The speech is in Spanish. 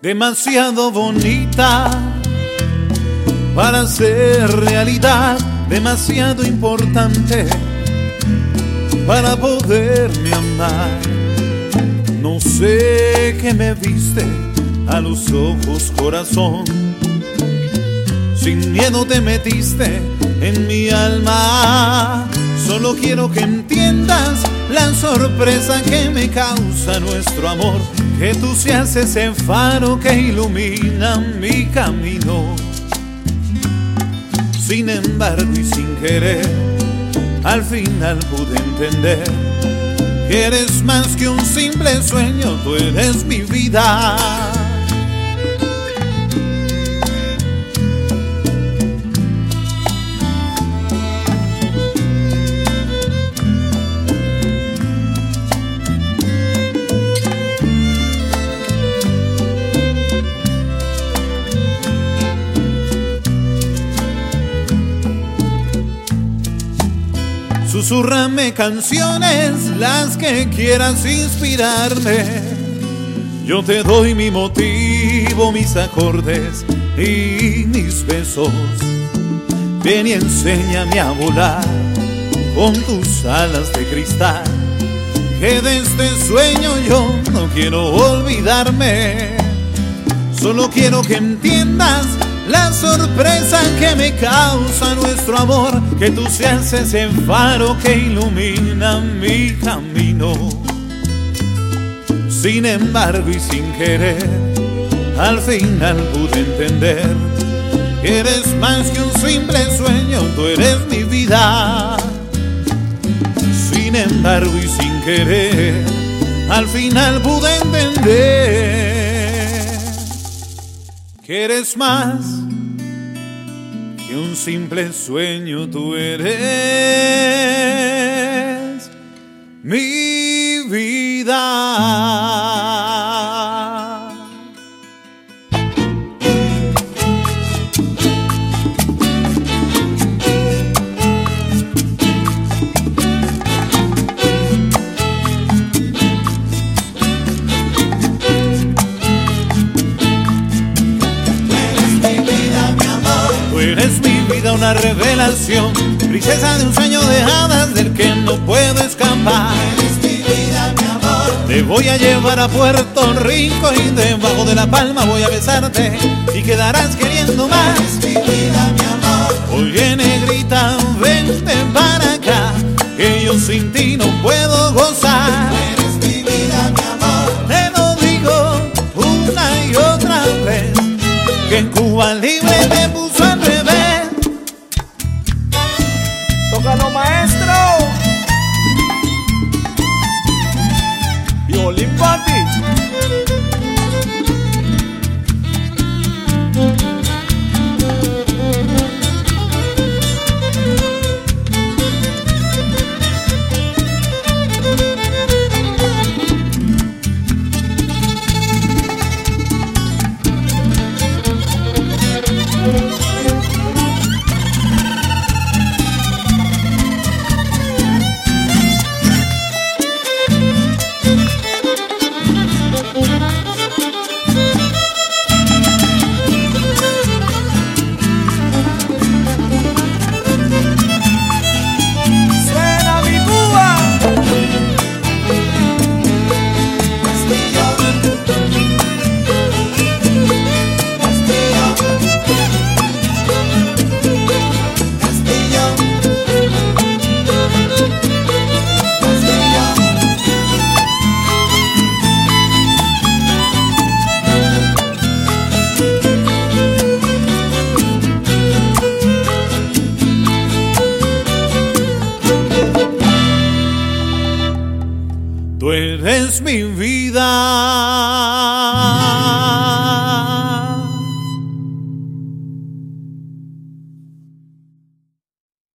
demasiado bonita para ser realidad, demasiado importante para poderme amar. No sé qué me viste a los ojos, corazón. Sin miedo te metiste en mi alma. Solo quiero que entiendas la sorpresa que me causa nuestro amor. Que tú seas ese faro que ilumina mi camino. Sin embargo y sin querer, al final pude entender que eres más que un simple sueño, tú eres mi vida. Susurrame canciones, las que quieras inspirarme. Yo te doy mi motivo, mis acordes y mis besos. Ven y enséñame a volar con tus alas de cristal. Que de este sueño yo no quiero olvidarme. Solo quiero que entiendas la sorpresa que me causa nuestro amor, que tú seas ese faro que ilumina mi camino. Sin embargo y sin querer, al final pude entender que eres más que un simple sueño, tú eres mi vida. Sin embargo y sin querer, al final pude entender que eres más que un simple sueño, tú eres mi vida, una revelación, princesa de un sueño de hadas del que no puedo escapar. Te voy a llevar a Puerto Rico y debajo de la palma voy a besarte y quedarás queriendo más. Oye negrita, vente para acá, que yo sin ti no puedo gozar. Te lo digo una y otra vez, que en Cuba libre Linh. mi vida.